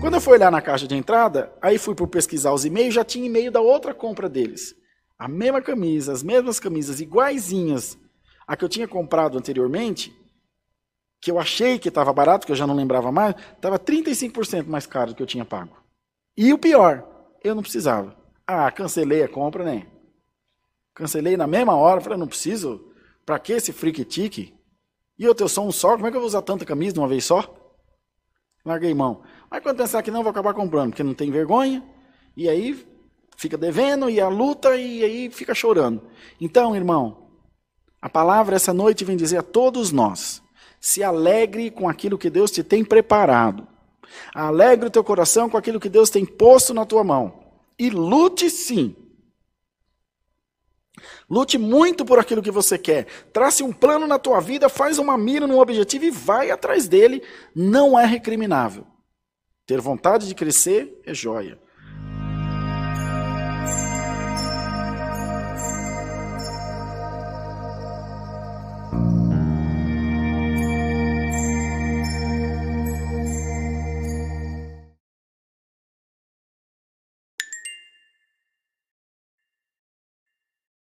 Quando eu fui olhar na caixa de entrada, aí fui por pesquisar os e-mails, já tinha e-mail da outra compra deles. A mesma camisa, as mesmas camisas, iguaizinhas a que eu tinha comprado anteriormente, que eu achei que estava barato, que eu já não lembrava mais, estava 35% mais caro do que eu tinha pago. E o pior, eu não precisava. Ah, cancelei a compra, né? Cancelei na mesma hora, falei, não preciso. Para que esse freak tique? E eu, eu sou um só, como é que eu vou usar tanta camisa de uma vez só? Larguei mão. Mas quando pensar que não, vou acabar comprando, porque não tem vergonha, e aí fica devendo, e a luta, e aí fica chorando. Então, irmão, a palavra essa noite vem dizer a todos nós: se alegre com aquilo que Deus te tem preparado. Alegre o teu coração com aquilo que Deus tem posto na tua mão. E lute sim. Lute muito por aquilo que você quer. Trace um plano na tua vida, faz uma mira num objetivo e vai atrás dele. Não é recriminável. Ter vontade de crescer é joia.